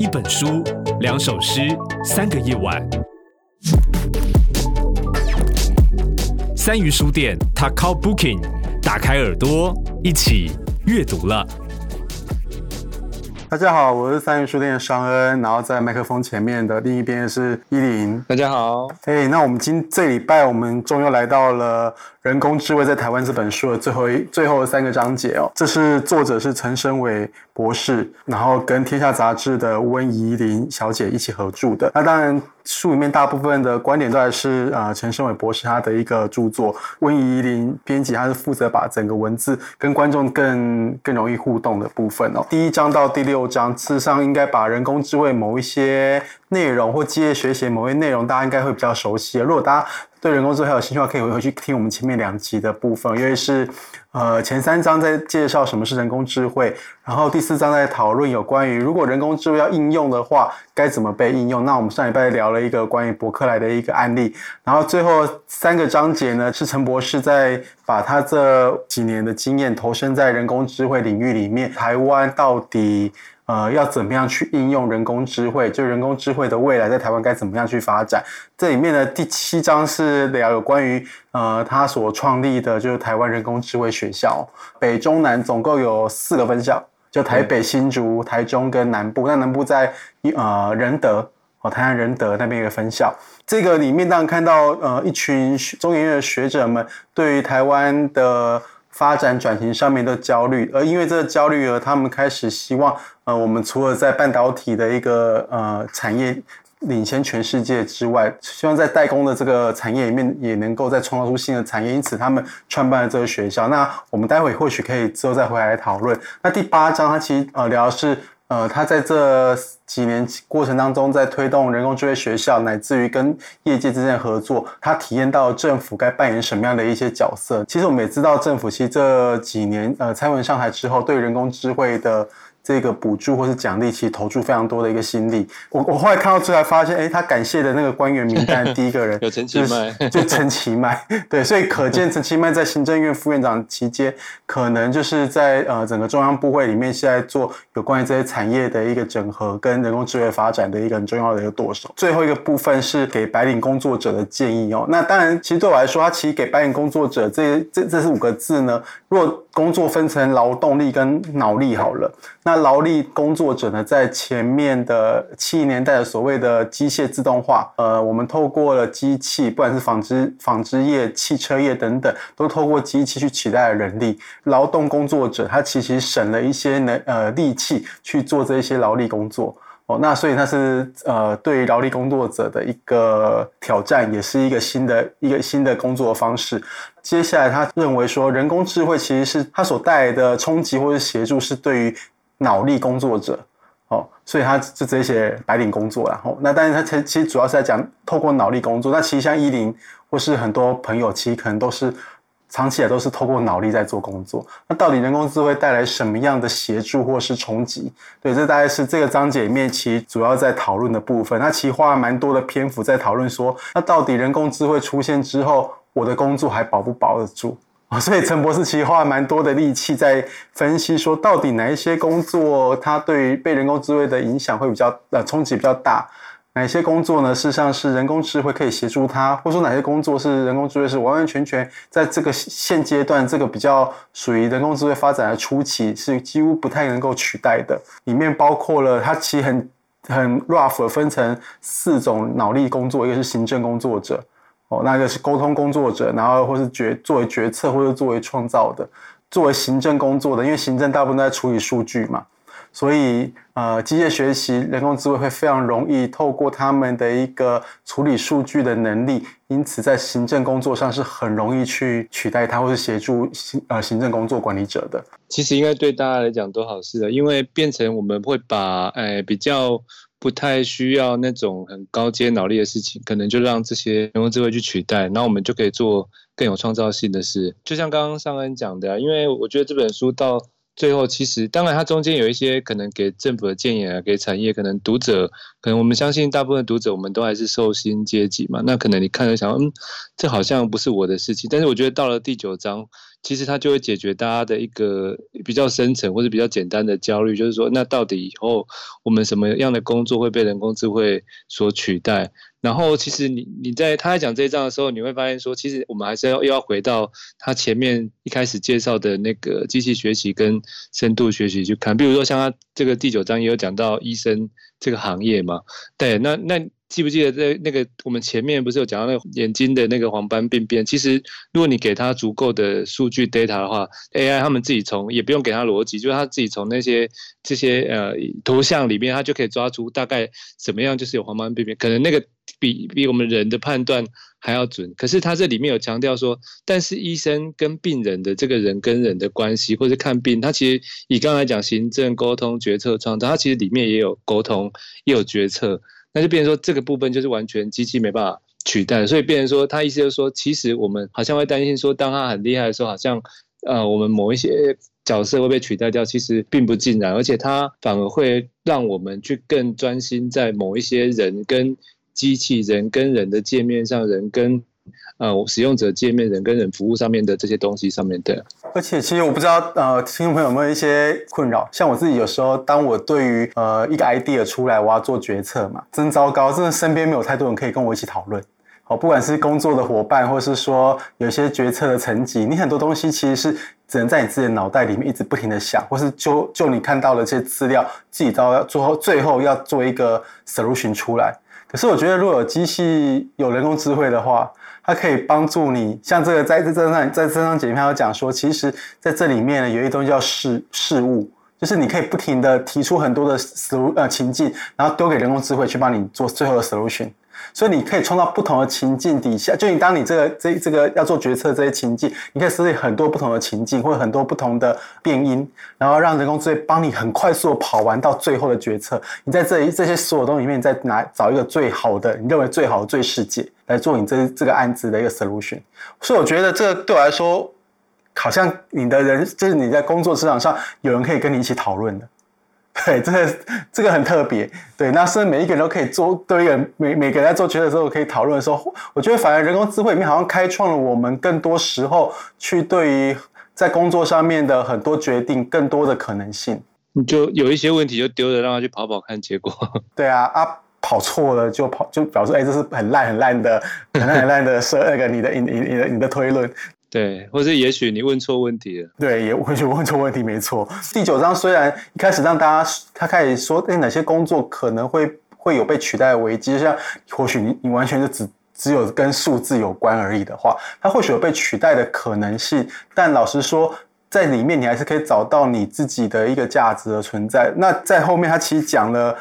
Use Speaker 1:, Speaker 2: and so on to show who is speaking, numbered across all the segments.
Speaker 1: 一本书，两首诗，三个夜晚。三鱼书店，Takao Booking，打开耳朵，一起阅读了。
Speaker 2: 大家好，我是三元书店的商恩，然后在麦克风前面的另一边是依林。
Speaker 3: 大家好，
Speaker 2: 哎，那我们今这礼拜我们终于来到了。人工智慧在台湾这本书的最后一最后的三个章节哦，这是作者是陈升伟博士，然后跟天下杂志的温怡玲小姐一起合著的。那当然书里面大部分的观点都还是啊陈胜伟博士他的一个著作，温怡林编辑他是负责把整个文字跟观众更更容易互动的部分哦。第一章到第六章，事实上应该把人工智慧某一些内容或机械学习某一些内容，大家应该会比较熟悉。如果大家对人工智慧还有兴趣的话，可以回去听我们前面两集的部分，因为是呃前三章在介绍什么是人工智慧，然后第四章在讨论有关于如果人工智慧要应用的话，该怎么被应用。那我们上礼拜聊了一个关于伯克莱的一个案例，然后最后三个章节呢，是陈博士在把他这几年的经验投身在人工智慧领域里面，台湾到底。呃，要怎么样去应用人工智慧？就人工智慧的未来在台湾该怎么样去发展？这里面的第七章是聊有关于呃他所创立的，就是台湾人工智慧学校，北中南总共有四个分校，就台北、新竹、台中跟南部。那南部在呃仁德哦，台南仁德那边一个分校。这个里面当然看到呃一群中研院的学者们对于台湾的。发展转型上面的焦虑，而因为这个焦虑而他们开始希望，呃，我们除了在半导体的一个呃产业领先全世界之外，希望在代工的这个产业里面也能够再创造出新的产业，因此他们创办了这个学校。那我们待会或许可以之后再回来讨论。那第八章它其实呃聊的是。呃，他在这几年过程当中，在推动人工智慧学校，乃至于跟业界之间的合作，他体验到政府该扮演什么样的一些角色。其实我们也知道，政府其实这几年，呃，蔡文上台之后，对人工智慧的。这个补助或是奖励，其实投注非常多的一个心力。我我后来看到出来发现，哎，他感谢的那个官员名单第一个人
Speaker 3: 有陈其迈，
Speaker 2: 就陈其迈。对，所以可见陈其迈在行政院副院长期间，可能就是在呃整个中央部会里面，是在做有关于这些产业的一个整合跟人工智慧发展的一个很重要的一个舵手。最后一个部分是给白领工作者的建议哦。那当然，其实对我来说，他其实给白领工作者这这这是五个字呢。若工作分成劳动力跟脑力好了，那劳力工作者呢，在前面的七零年代的所谓的机械自动化，呃，我们透过了机器，不管是纺织、纺织业、汽车业等等，都透过机器去取代了人力。劳动工作者他其实省了一些能呃力气去做这些劳力工作。哦，那所以那是呃，对于劳力工作者的一个挑战，也是一个新的一个新的工作方式。接下来，他认为说，人工智慧其实是它所带来的冲击或者协助，是对于脑力工作者。哦，所以他就这些白领工作，然后那但是他其其实主要是在讲透过脑力工作。那其实像依林或是很多朋友，其实可能都是。长期以来都是透过脑力在做工作，那到底人工智慧带来什么样的协助或是冲击？对，这大概是这个章节里面其实主要在讨论的部分。那其实花了蛮多的篇幅在讨论说，那到底人工智慧出现之后，我的工作还保不保得住？所以陈博士其实花了蛮多的力气在分析说，到底哪一些工作它对于被人工智慧的影响会比较呃冲击比较大。哪些工作呢？事实上是人工智慧可以协助他，或者说哪些工作是人工智慧是完完全全在这个现阶段这个比较属于人工智慧发展的初期，是几乎不太能够取代的。里面包括了它其实很 很 rough 分成四种脑力工作，一个是行政工作者，哦，那个是沟通工作者，然后或是决作为决策或者作为创造的，作为行政工作的，因为行政大部分都在处理数据嘛。所以，呃，机械学习、人工智慧会非常容易透过他们的一个处理数据的能力，因此在行政工作上是很容易去取代它，或是协助行呃行政工作管理者的。
Speaker 3: 其实应该对大家来讲都好事的，因为变成我们会把，哎，比较不太需要那种很高阶脑力的事情，可能就让这些人工智慧去取代，然后我们就可以做更有创造性的事。就像刚刚尚恩讲的，因为我觉得这本书到。最后，其实当然，它中间有一些可能给政府的建议啊，给产业，可能读者，可能我们相信大部分读者，我们都还是受薪阶级嘛。那可能你看了想，嗯，这好像不是我的事情。但是我觉得到了第九章，其实它就会解决大家的一个比较深层或者比较简单的焦虑，就是说，那到底以后我们什么样的工作会被人工智慧所取代？然后，其实你你在他在讲这一章的时候，你会发现说，其实我们还是要又要回到他前面一开始介绍的那个机器学习跟深度学习去看。比如说，像他这个第九章也有讲到医生这个行业嘛，对，那那。记不记得在那个我们前面不是有讲到那个眼睛的那个黄斑病变？其实如果你给他足够的数据 data 的话，AI 他们自己从也不用给他逻辑，就是他自己从那些这些呃图像里面，他就可以抓出大概怎么样就是有黄斑病变，可能那个比比我们人的判断还要准。可是他这里面有强调说，但是医生跟病人的这个人跟人的关系，或者看病，他其实以刚才讲行政沟通、决策、创造，他其实里面也有沟通，也有决策。那就变成说，这个部分就是完全机器没办法取代，所以变成说，他意思就是说，其实我们好像会担心说，当他很厉害的时候，好像呃，我们某一些角色会被取代掉，其实并不尽然，而且他反而会让我们去更专心在某一些人跟机器人跟人的界面上，人跟。呃，使用者界面、人跟人服务上面的这些东西上面的，
Speaker 2: 而且其实我不知道，呃，听众朋友有没有一些困扰？像我自己有时候，当我对于呃一个 idea 出来，我要做决策嘛，真糟糕，真的身边没有太多人可以跟我一起讨论。好，不管是工作的伙伴，或是说有些决策的层级，你很多东西其实是只能在你自己的脑袋里面一直不停的想，或是就就你看到的这些资料，自己到要最后最后要做一个 solution 出来。可是我觉得，如果有机器有人工智慧的话，它可以帮助你，像这个在这这上在这张简报有讲说，其实在这里面呢，有一东西叫事事物，就是你可以不停的提出很多的 solution 呃情境，然后丢给人工智慧去帮你做最后的 solution。所以你可以创造不同的情境底下，就你当你这个这这个要做决策这些情境，你可以设计很多不同的情境，或者很多不同的变因，然后让人工智慧帮你很快速的跑完到最后的决策。你在这这些所有东西里面，再拿找一个最好的，你认为最好的最适解来做你这这个案子的一个 solution。所以我觉得这个对我来说，好像你的人就是你在工作职场上有人可以跟你一起讨论的。对，这个这个很特别。对，那是每一个人都可以做，对一个每每个人在做决策的时候可以讨论的时候，我觉得反而人工智慧里面好像开创了我们更多时候去对于在工作上面的很多决定更多的可能性。
Speaker 3: 你就有一些问题就丢了，让他去跑跑看结果。
Speaker 2: 对啊，啊，跑错了就跑，就表示哎，这是很烂很烂的、很烂很烂的设那个你的你你你的你的推论。
Speaker 3: 对，或者也许你问错问题了。
Speaker 2: 对，也或许问错问题，没错。第九章虽然一开始让大家他开始说，哎，哪些工作可能会会有被取代的危机，像或许你你完全就只只有跟数字有关而已的话，它或许有被取代的可能性。但老实说，在里面你还是可以找到你自己的一个价值的存在。那在后面他其实讲了。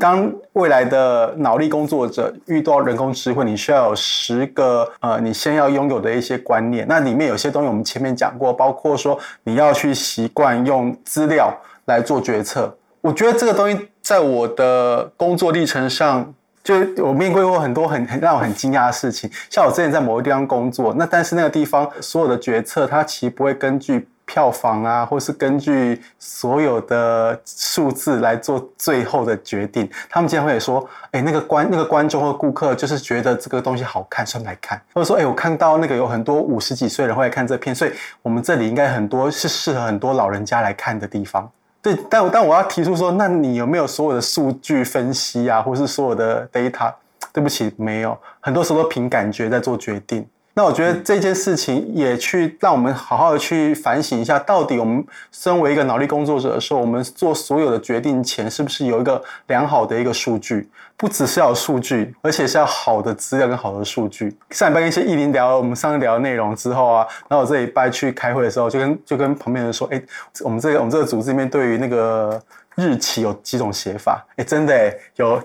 Speaker 2: 当未来的脑力工作者遇到人工智慧，你需要有十个呃，你先要拥有的一些观念。那里面有些东西我们前面讲过，包括说你要去习惯用资料来做决策。我觉得这个东西在我的工作历程上，就我面对过很多很很让我很惊讶的事情。像我之前在某个地方工作，那但是那个地方所有的决策，它其实不会根据。票房啊，或是根据所有的数字来做最后的决定。他们经常会说：“哎，那个观那个观众或顾客就是觉得这个东西好看，所以来看。”或者说：“哎，我看到那个有很多五十几岁人会来看这片，所以我们这里应该很多是适合很多老人家来看的地方。”对，但但我要提出说，那你有没有所有的数据分析啊，或是所有的 data？对不起，没有，很多时候都凭感觉在做决定。那我觉得这件事情也去让我们好好的去反省一下，到底我们身为一个脑力工作者的时候，我们做所有的决定前，是不是有一个良好的一个数据？不只是要有数据，而且是要好的资料跟好的数据。上礼拜跟一些艺林聊了我们上次聊的内容之后啊，然后我这礼拜去开会的时候，就跟就跟旁边人说，哎，我们这个我们这个组织里面对于那个日期有几种写法？哎，真的哎有。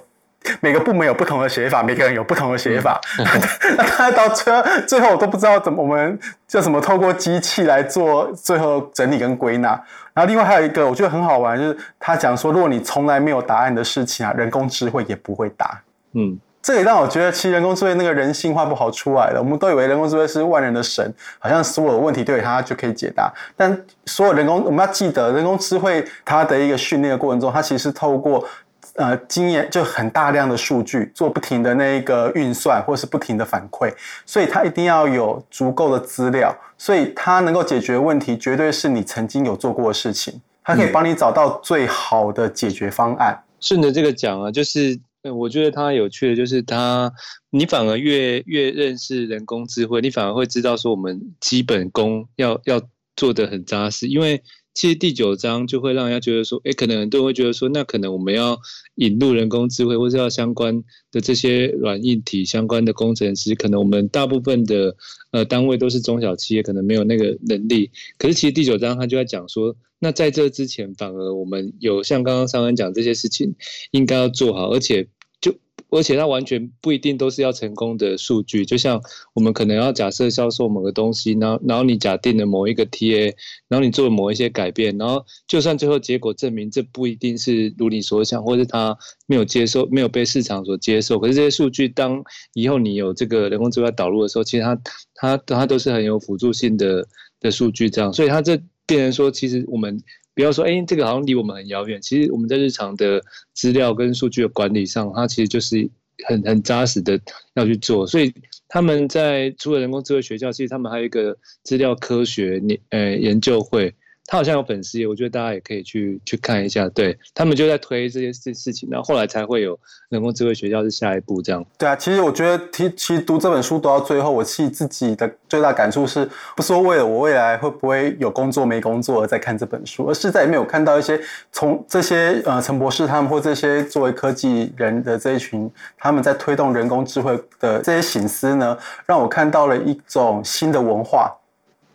Speaker 2: 每个部门有不同的写法，每个人有不同的写法。那他到最后，最后我都不知道怎么我们叫什么，透过机器来做最后整理跟归纳。然后另外还有一个我觉得很好玩，就是他讲说，如果你从来没有答案的事情啊，人工智慧也不会答。嗯，这也让我觉得，其实人工智慧那个人性化不好出来了。我们都以为人工智慧是万人的神，好像所有的问题对它就可以解答。但所有人工，我们要记得，人工智慧它的一个训练的过程中，它其实是透过。呃经验就很大量的数据，做不停的那个运算，或是不停的反馈，所以它一定要有足够的资料，所以它能够解决问题，绝对是你曾经有做过的事情，它可以帮你找到最好的解决方案。
Speaker 3: 顺着这个讲啊，就是。我觉得它有趣的就是它，你反而越越认识人工智慧，你反而会知道说我们基本功要要做得很扎实，因为其实第九章就会让人家觉得说，诶，可能很多人会觉得说，那可能我们要引入人工智慧，或是要相关的这些软硬体相关的工程师，可能我们大部分的呃单位都是中小企业，可能没有那个能力。可是其实第九章他就在讲说。那在这之前，反而我们有像刚刚尚恩讲这些事情，应该要做好，而且而且它完全不一定都是要成功的数据。就像我们可能要假设销售某个东西，然后然后你假定了某一个 TA，然后你做了某一些改变，然后就算最后结果证明这不一定是如你所想，或是它没有接受，没有被市场所接受，可是这些数据当以后你有这个人工智能导入的时候，其实它它它都是很有辅助性的的数据，这样，所以它这。变成说，其实我们不要说，哎，这个好像离我们很遥远。其实我们在日常的资料跟数据的管理上，它其实就是很很扎实的要去做。所以他们在除了人工智慧学校，其实他们还有一个资料科学研呃研究会。他好像有粉丝，我觉得大家也可以去去看一下。对，他们就在推这些事事情，然后后来才会有人工智慧学校是下一步这样。
Speaker 2: 对啊，其实我觉得，其其实读这本书读到最后，我其实自己的最大感触是，不说为了我未来会不会有工作没工作而在看这本书，而是在里面有看到一些从这些呃陈博士他们或这些作为科技人的这一群，他们在推动人工智慧的这些醒思呢，让我看到了一种新的文化。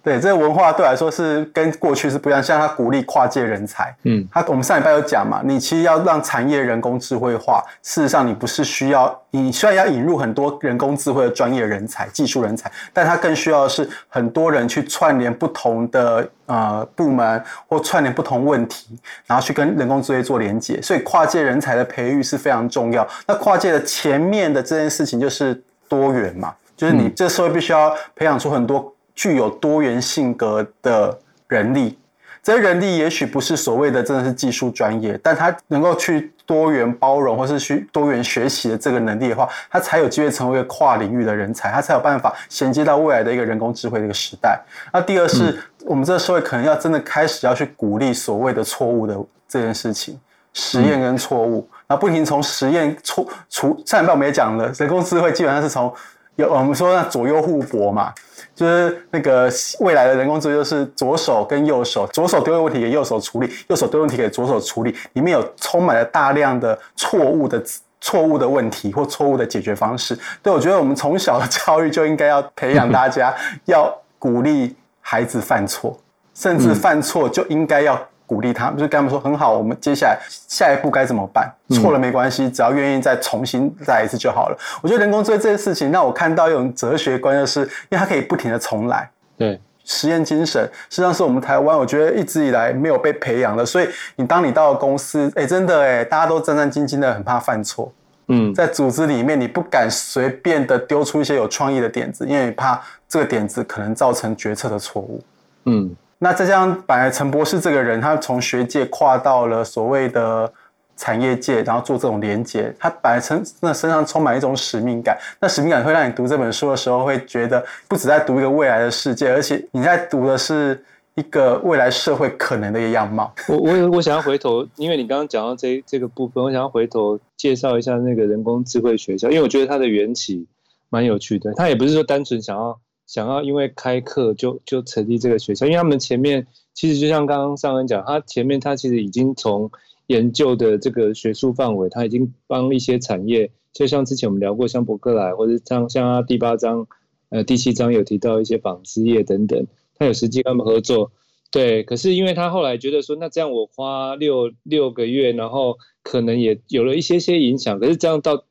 Speaker 2: 对，这个文化对我来说是跟过去是不一样，像他鼓励跨界人才，嗯，他我们上礼拜有讲嘛，你其实要让产业人工智慧化，事实上你不是需要，你虽然要引入很多人工智慧的专业人才、技术人才，但他更需要的是很多人去串联不同的呃部门或串联不同问题，然后去跟人工智慧做连接，所以跨界人才的培育是非常重要。那跨界的前面的这件事情就是多元嘛，就是你这社会必须要培养出很多。具有多元性格的人力，这些人力也许不是所谓的真的是技术专业，但他能够去多元包容或是去多元学习的这个能力的话，他才有机会成为一个跨领域的人才，他才有办法衔接到未来的一个人工智慧的一个时代。那第二是我们这个社会可能要真的开始要去鼓励所谓的错误的这件事情，实验跟错误，然后不停从实验错除。上半段我们也讲了，人工智慧基本上是从有我们说那左右互搏嘛。就是那个未来的人工智能，就是左手跟右手，左手丢问题给右手处理，右手丢问题给左手处理，里面有充满了大量的错误的错误的问题或错误的解决方式。对，我觉得我们从小的教育就应该要培养大家，要鼓励孩子犯错，甚至犯错就应该要。鼓励他们，就是跟他们说很好，我们接下来下一步该怎么办？错了没关系，只要愿意再重新再一次就好了。我觉得人工智慧这件事情让我看到一种哲学观，就是因为它可以不停的重来。对，实验精神实际上是我们台湾我觉得一直以来没有被培养的。所以你当你到了公司，哎，真的哎，大家都战战兢兢的，很怕犯错。嗯，在组织里面，你不敢随便的丢出一些有创意的点子，因为你怕这个点子可能造成决策的错误。嗯。那再加上本来陈博士这个人，他从学界跨到了所谓的产业界，然后做这种连接，他本来身那身上充满一种使命感。那使命感会让你读这本书的时候，会觉得不只在读一个未来的世界，而且你在读的是一个未来社会可能的一个样貌。
Speaker 3: 我我我想要回头，因为你刚刚讲到这这个部分，我想要回头介绍一下那个人工智慧学校，因为我觉得它的缘起蛮有趣的。它也不是说单纯想要。想要因为开课就就成立这个学校，因为他们前面其实就像刚刚尚恩讲，他前面他其实已经从研究的这个学术范围，他已经帮一些产业，就像之前我们聊过像伯克莱，或者像像他第八章、呃第七章有提到一些纺织业等等，他有实际跟他们合作。对，可是因为他后来觉得说，那这样我花六六个月，然后可能也有了一些些影响，可是这样到。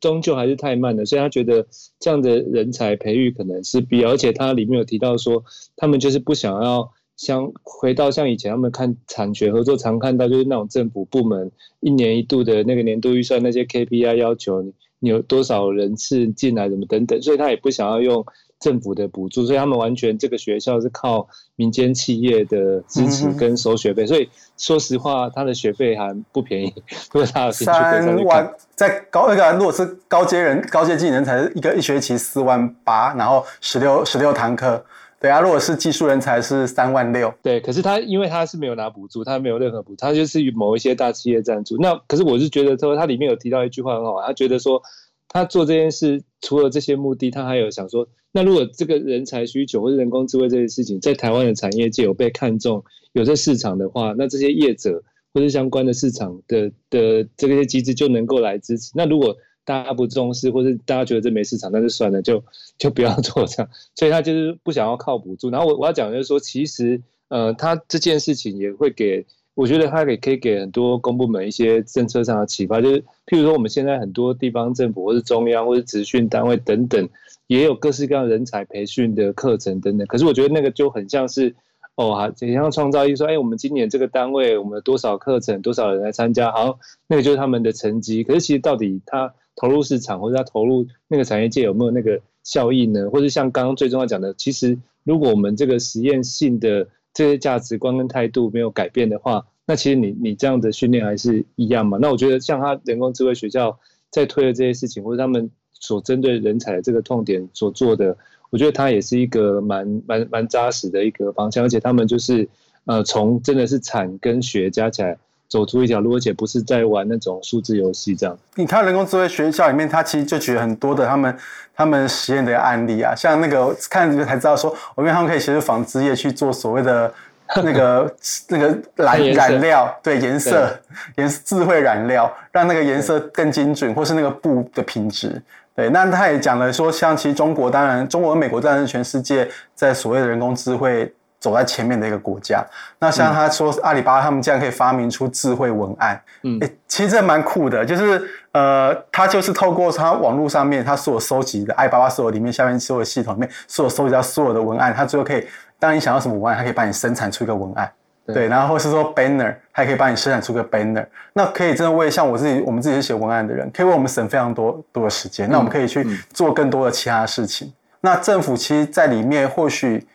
Speaker 3: 终究还是太慢了，所以他觉得这样的人才培育可能是必要，而且他里面有提到说，他们就是不想要像回到像以前他们看产学合作常看到就是那种政府部门一年一度的那个年度预算那些 KPI 要求你你有多少人次进来怎么等等，所以他也不想要用政府的补助，所以他们完全这个学校是靠民间企业的支持跟收学费，嗯、所以说实话，他的学费还不便宜。如果他有兴趣，
Speaker 2: 三万在高那个，如果是高阶人、高阶技能才是一个一学期四万八，然后十六十六堂课。对啊，如果是技术人才是三万六。
Speaker 3: 对，可是他因为他是没有拿补助，他没有任何补助，他就是与某一些大企业赞助。那可是我是觉得说，他里面有提到一句话很好，他觉得说他做这件事除了这些目的，他还有想说，那如果这个人才需求或者人工智慧这些事情在台湾的产业界有被看中，有这市场的话，那这些业者或者相关的市场的的这些机制就能够来支持。那如果大家不重视，或是大家觉得这没市场，那就算了，就就不要做这样。所以他就是不想要靠补助。然后我我要讲的就是说，其实呃，他这件事情也会给，我觉得他也可以给很多公部门一些政策上的启发。就是譬如说，我们现在很多地方政府，或是中央，或是职训单位等等，也有各式各样人才培训的课程等等。可是我觉得那个就很像是哦，好像创造一说，哎，我们今年这个单位，我们多少课程，多少人来参加，好，那个就是他们的成绩。可是其实到底他。投入市场，或者他投入那个产业界有没有那个效益呢？或者像刚刚最重要讲的，其实如果我们这个实验性的这些价值观跟态度没有改变的话，那其实你你这样的训练还是一样嘛？那我觉得像他人工智慧学校在推的这些事情，或者他们所针对人才的这个痛点所做的，我觉得它也是一个蛮蛮蛮扎实的一个方向，而且他们就是呃从真的是产跟学加起来。走出一条路，而且不是在玩那种数字游戏这样。
Speaker 2: 你看人工智慧学校里面，他其实就举了很多的他们他们实验的案例啊，像那个看这个才知道说，我跟他们可以协助纺织业去做所谓的那个 那个染染料，对颜色颜色智慧染料，让那个颜色更精准，或是那个布的品质。对，那他也讲了说，像其实中国当然，中国和美国当然是全世界在所谓的人工智慧。走在前面的一个国家，那像他说阿里巴巴他们竟然可以发明出智慧文案，嗯，欸、其实这蛮酷的，就是呃，他就是透过他网络上面他所有收集的阿里巴巴所有里面下面所有系统里面所有收集到所有的文案，他最后可以，当你想要什么文案，他可以帮你生产出一个文案，对，对，然后或是说 banner，还可以帮你生产出个 banner，那可以真的为像我自己，我们自己是写文案的人，可以为我们省非常多多的时间，那我们可以去做更多的其他的事情。嗯嗯、那政府其实在里面或许。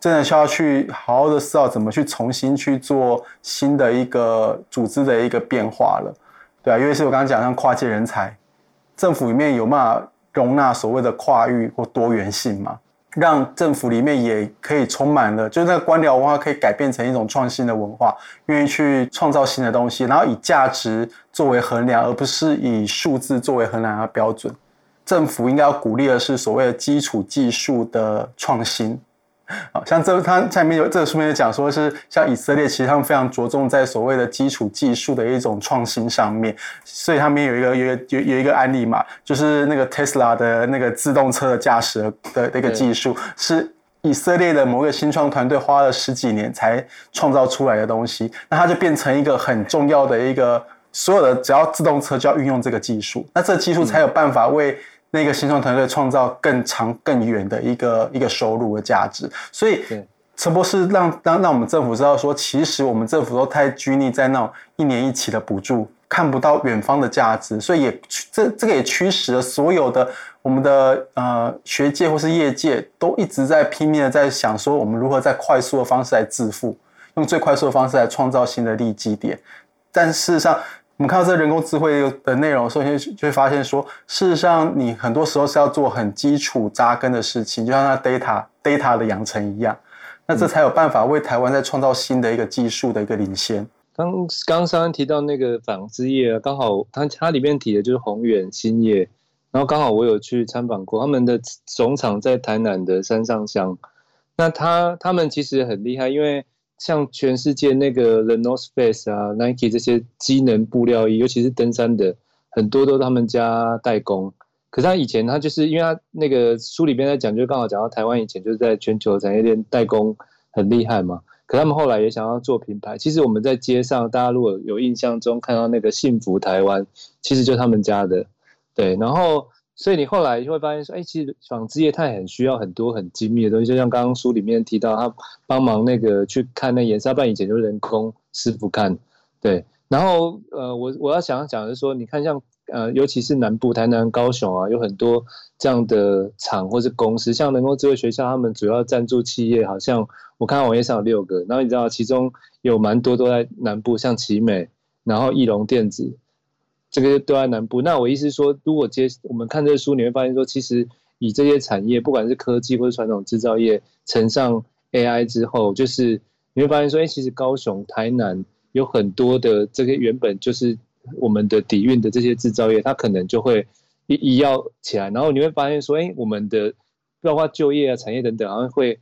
Speaker 2: 真的需要去好好的思考怎么去重新去做新的一个组织的一个变化了，对啊，因为是我刚刚讲像跨界人才，政府里面有办法容纳所谓的跨域或多元性嘛，让政府里面也可以充满了，就是那个官僚文化可以改变成一种创新的文化，愿意去创造新的东西，然后以价值作为衡量，而不是以数字作为衡量的标准。政府应该要鼓励的是所谓的基础技术的创新。好像这它下面有这个书面就讲说是像以色列，其实他们非常着重在所谓的基础技术的一种创新上面，所以他们有一个有有有一个案例嘛，就是那个 Tesla 的那个自动车的驾驶的的一个技术，是以色列的某个新创团队花了十几年才创造出来的东西，那它就变成一个很重要的一个所有的只要自动车就要运用这个技术，那这个技术才有办法为。那个新创团队创造更长、更远的一个一个收入的价值，所以陈博士让让让我们政府知道说，其实我们政府都太拘泥在那种一年一期的补助，看不到远方的价值，所以也这这个也驱使了所有的我们的呃学界或是业界都一直在拼命的在想说，我们如何在快速的方式来致富，用最快速的方式来创造新的利基点，但事实上。我们看到这人工智慧的内容，首先就会发现说，事实上你很多时候是要做很基础扎根的事情，就像那 data data 的养成一样，那这才有办法为台湾再创造新的一个技术的一个领先。
Speaker 3: 刚刚刚提到那个纺织业，刚好它它里面提的就是宏远兴业，然后刚好我有去参访过他们的总厂在台南的山上乡，那他他们其实很厉害，因为。像全世界那个 The North Face 啊、Nike 这些机能布料衣，尤其是登山的，很多都是他们家代工。可是他以前他就是因为他那个书里边在讲，就刚好讲到台湾以前就是在全球产业链代工很厉害嘛。可他们后来也想要做品牌。其实我们在街上，大家如果有印象中看到那个幸福台湾，其实就他们家的。对，然后。所以你后来就会发现说，哎，其实纺织业它很需要很多很精密的东西，就像刚刚书里面提到，他帮忙那个去看那颜色，不然以前就是人工师傅看，对。然后呃，我我要想讲的是说，你看像呃，尤其是南部台南、高雄啊，有很多这样的厂或是公司，像人工智慧学校，他们主要赞助企业，好像我看网页上有六个，然后你知道其中有蛮多都在南部，像奇美，然后义隆电子，这个都在南部。那我意思是说，如果接我们看这个书，你会发现说，其实以这些产业，不管是科技或是传统制造业，乘上 AI 之后，就是你会发现说，哎，其实高雄、台南有很多的这些原本就是。我们的底蕴的这些制造业，它可能就会一一要起来，然后你会发现说，哎，我们的包括就业啊、产业等等，好像会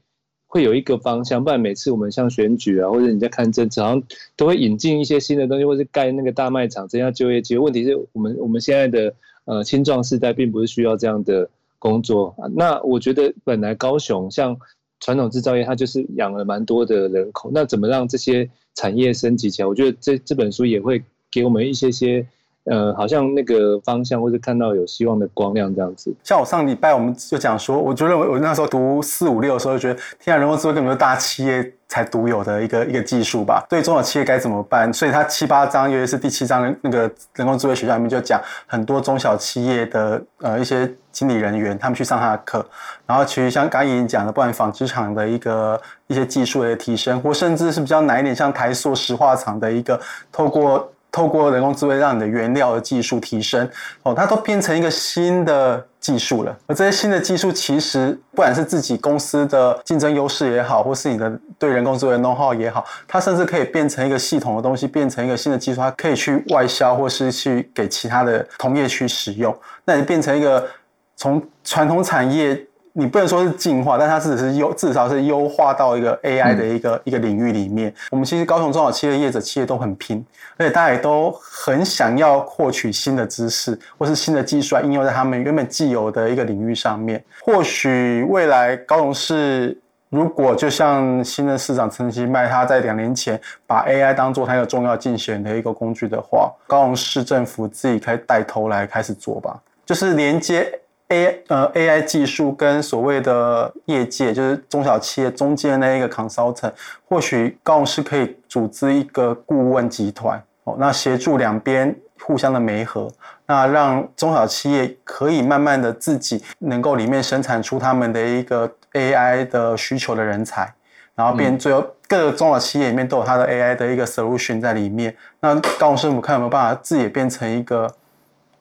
Speaker 3: 会有一个方向。不然每次我们像选举啊，或者你在看政策，好像都会引进一些新的东西，或是盖那个大卖场增加就业机会。问题是我们我们现在的呃青壮世代并不是需要这样的工作。那我觉得本来高雄像传统制造业，它就是养了蛮多的人口，那怎么让这些产业升级起来？我觉得这这本书也会。给我们一些些，呃，好像那个方向，或者看到有希望的光亮这样子。
Speaker 2: 像我上礼拜我们就讲说，我觉得我那时候读四五六的时候，就觉得天然，人工智慧根本就大企业才独有的一个一个技术吧。对中小企业该怎么办？所以它七八章，尤其是第七章那个人工智慧学校里面就讲很多中小企业的呃一些经理人员，他们去上他的课。然后其实像刚刚已经讲的，不管纺织厂的一个一些技术的提升，或甚至是比较难一点，像台塑石化厂的一个透过。透过人工智慧让你的原料的技术提升，哦，它都变成一个新的技术了。而这些新的技术，其实不管是自己公司的竞争优势也好，或是你的对人工智慧的 know-how 也好，它甚至可以变成一个系统的东西，变成一个新的技术，它可以去外销，或是去给其他的同业去使用。那你变成一个从传统产业。你不能说是进化，但它只是优，至少是优化到一个 AI 的一个、嗯、一个领域里面。我们其实高雄中小企业业者企业都很拼，而且大家也都很想要获取新的知识，或是新的技术来应用在他们原本既有的一个领域上面。或许未来高雄市如果就像新任市长陈其迈他在两年前把 AI 当做他一个重要竞选的一个工具的话，高雄市政府自己可以带头来开始做吧，就是连接。A 呃 AI 技术跟所谓的业界，就是中小企业中间的那一个 consultant，或许高雄市可以组织一个顾问集团哦，那协助两边互相的媒合，那让中小企业可以慢慢的自己能够里面生产出他们的一个 AI 的需求的人才，然后变最后各个中小企业里面都有它的 AI 的一个 solution 在里面，那高雄市政府看有没有办法自己也变成一个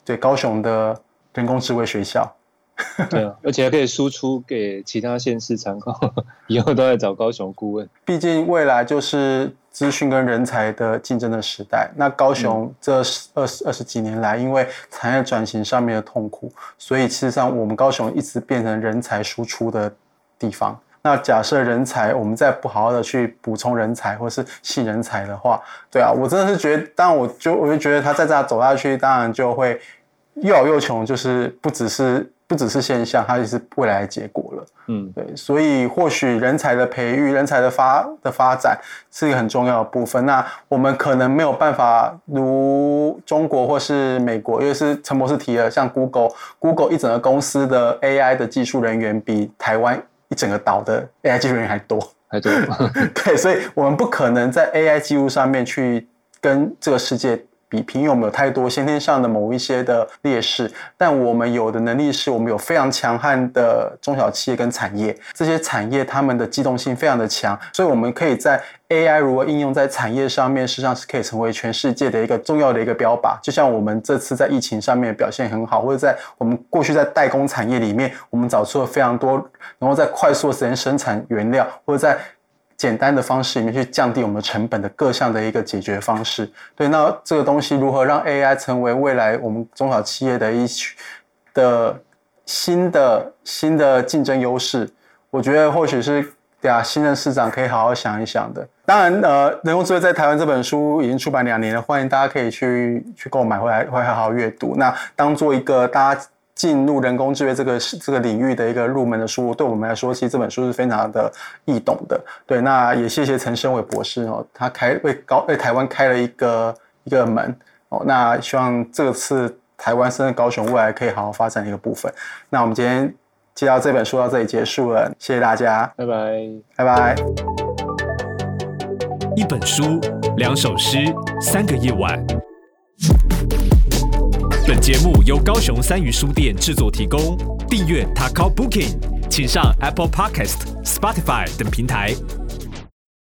Speaker 2: 对高雄的人工智慧学校。
Speaker 3: 对啊，而且还可以输出给其他县市参考，以后都在找高雄顾问。
Speaker 2: 毕竟未来就是资讯跟人才的竞争的时代。那高雄这二十二十几年来，因为产业转型上面的痛苦，所以事实上我们高雄一直变成人才输出的地方。那假设人才我们再不好好的去补充人才或是吸人才的话，对啊，我真的是觉得，当然我就我就觉得他再这样走下去，当然就会又老又穷，就是不只是。不只是现象，它也是未来的结果了。嗯，对，所以或许人才的培育、人才的发的发展是一个很重要的部分。那我们可能没有办法如中国或是美国，因为是陈博士提了，像 Google，Google 一整个公司的 AI 的技术人员比台湾一整个岛的 AI 技术人员还多，
Speaker 3: 还多。
Speaker 2: 对，所以我们不可能在 AI 技术上面去跟这个世界。比拼，因为我们有太多先天上的某一些的劣势，但我们有的能力是我们有非常强悍的中小企业跟产业，这些产业他们的机动性非常的强，所以我们可以在 AI 如何应用在产业上面，实际上是可以成为全世界的一个重要的一个标靶。就像我们这次在疫情上面表现很好，或者在我们过去在代工产业里面，我们找出了非常多，然后在快速时间生产原料，或者在简单的方式里面去降低我们成本的各项的一个解决方式，对，那这个东西如何让 AI 成为未来我们中小企业的一的新的新的竞争优势？我觉得或许是对啊，新任市长可以好好想一想的。当然，呃，人工智慧在台湾这本书已经出版两年了，欢迎大家可以去去购买回来，会好好阅读。那当做一个大家。进入人工智慧这个这个领域的一个入门的书，对我们来说，其实这本书是非常的易懂的。对，那也谢谢陈生伟博士哦，他开为高为台湾开了一个一个门哦。那希望这次台湾甚至高雄未来可以好好发展的一个部分。那我们今天介绍这本书到这里结束了，谢谢大家，
Speaker 3: 拜拜，
Speaker 2: 拜拜。
Speaker 1: 一本书，两首诗，三个夜晚。本节目由高雄三余书店制作提供。订阅 t a k o Booking，请上 Apple Podcast、Spotify 等平台